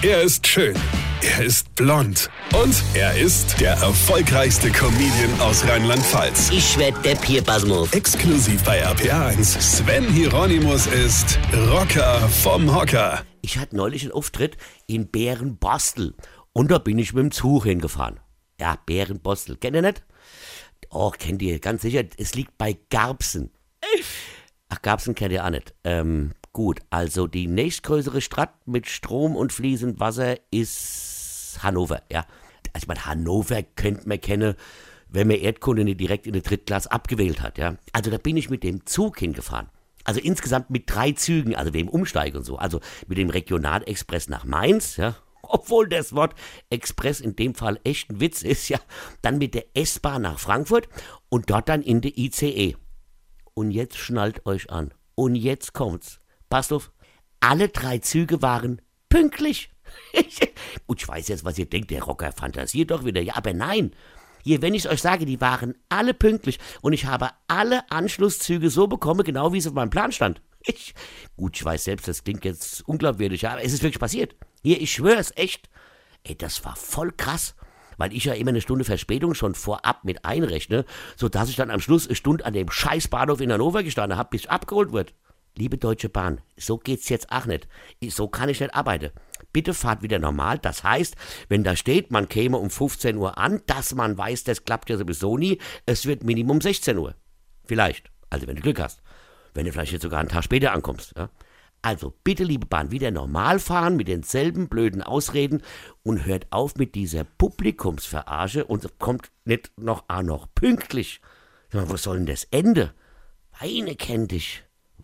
Er ist schön. Er ist blond. Und er ist der erfolgreichste Comedian aus Rheinland-Pfalz. Ich werd der Pierpasmus. Exklusiv bei RPA1. Sven Hieronymus ist Rocker vom Hocker. Ich hatte neulich einen Auftritt in Bärenbostel. Und da bin ich mit dem Zug hingefahren. Ja, Bärenbostel. Kennt ihr nicht? Oh, kennt ihr, ganz sicher. Es liegt bei Garbsen. Ach, Garbsen kennt ihr auch nicht. Ähm, gut, also die nächstgrößere Stadt mit Strom und fließend Wasser ist Hannover, ja. Also ich meine, Hannover könnte man kennen, wenn man Erdkunde nicht direkt in der Drittklasse abgewählt hat, ja. Also da bin ich mit dem Zug hingefahren. Also insgesamt mit drei Zügen, also wem Umsteigen und so. Also mit dem Regionalexpress nach Mainz, ja, obwohl das Wort Express in dem Fall echt ein Witz ist, ja, dann mit der S-Bahn nach Frankfurt und dort dann in der ICE. Und jetzt schnallt euch an. Und jetzt kommt's. Passt auf, alle drei Züge waren pünktlich. und ich weiß jetzt, was ihr denkt, der Rocker fantasiert doch wieder. Ja, aber nein. Hier, wenn ich euch sage, die waren alle pünktlich und ich habe alle Anschlusszüge so bekommen, genau wie es auf meinem Plan stand. Ich, gut, ich weiß selbst, das klingt jetzt unglaubwürdig, aber es ist wirklich passiert. Hier, ich schwör's, echt. Ey, das war voll krass. Weil ich ja immer eine Stunde Verspätung schon vorab mit einrechne, sodass ich dann am Schluss eine Stunde an dem Scheißbahnhof in Hannover gestanden habe, bis ich abgeholt wird. Liebe Deutsche Bahn, so geht's jetzt auch nicht. So kann ich nicht arbeiten. Bitte fahrt wieder normal. Das heißt, wenn da steht, man käme um 15 Uhr an, dass man weiß, das klappt ja sowieso nie, es wird Minimum 16 Uhr. Vielleicht. Also wenn du Glück hast. Wenn du vielleicht jetzt sogar einen Tag später ankommst. Ja? Also bitte, liebe Bahn, wieder normal fahren mit denselben blöden Ausreden und hört auf mit dieser Publikumsverarsche und kommt nicht noch auch noch pünktlich. Ja, was soll denn das Ende? Weine kennt dich.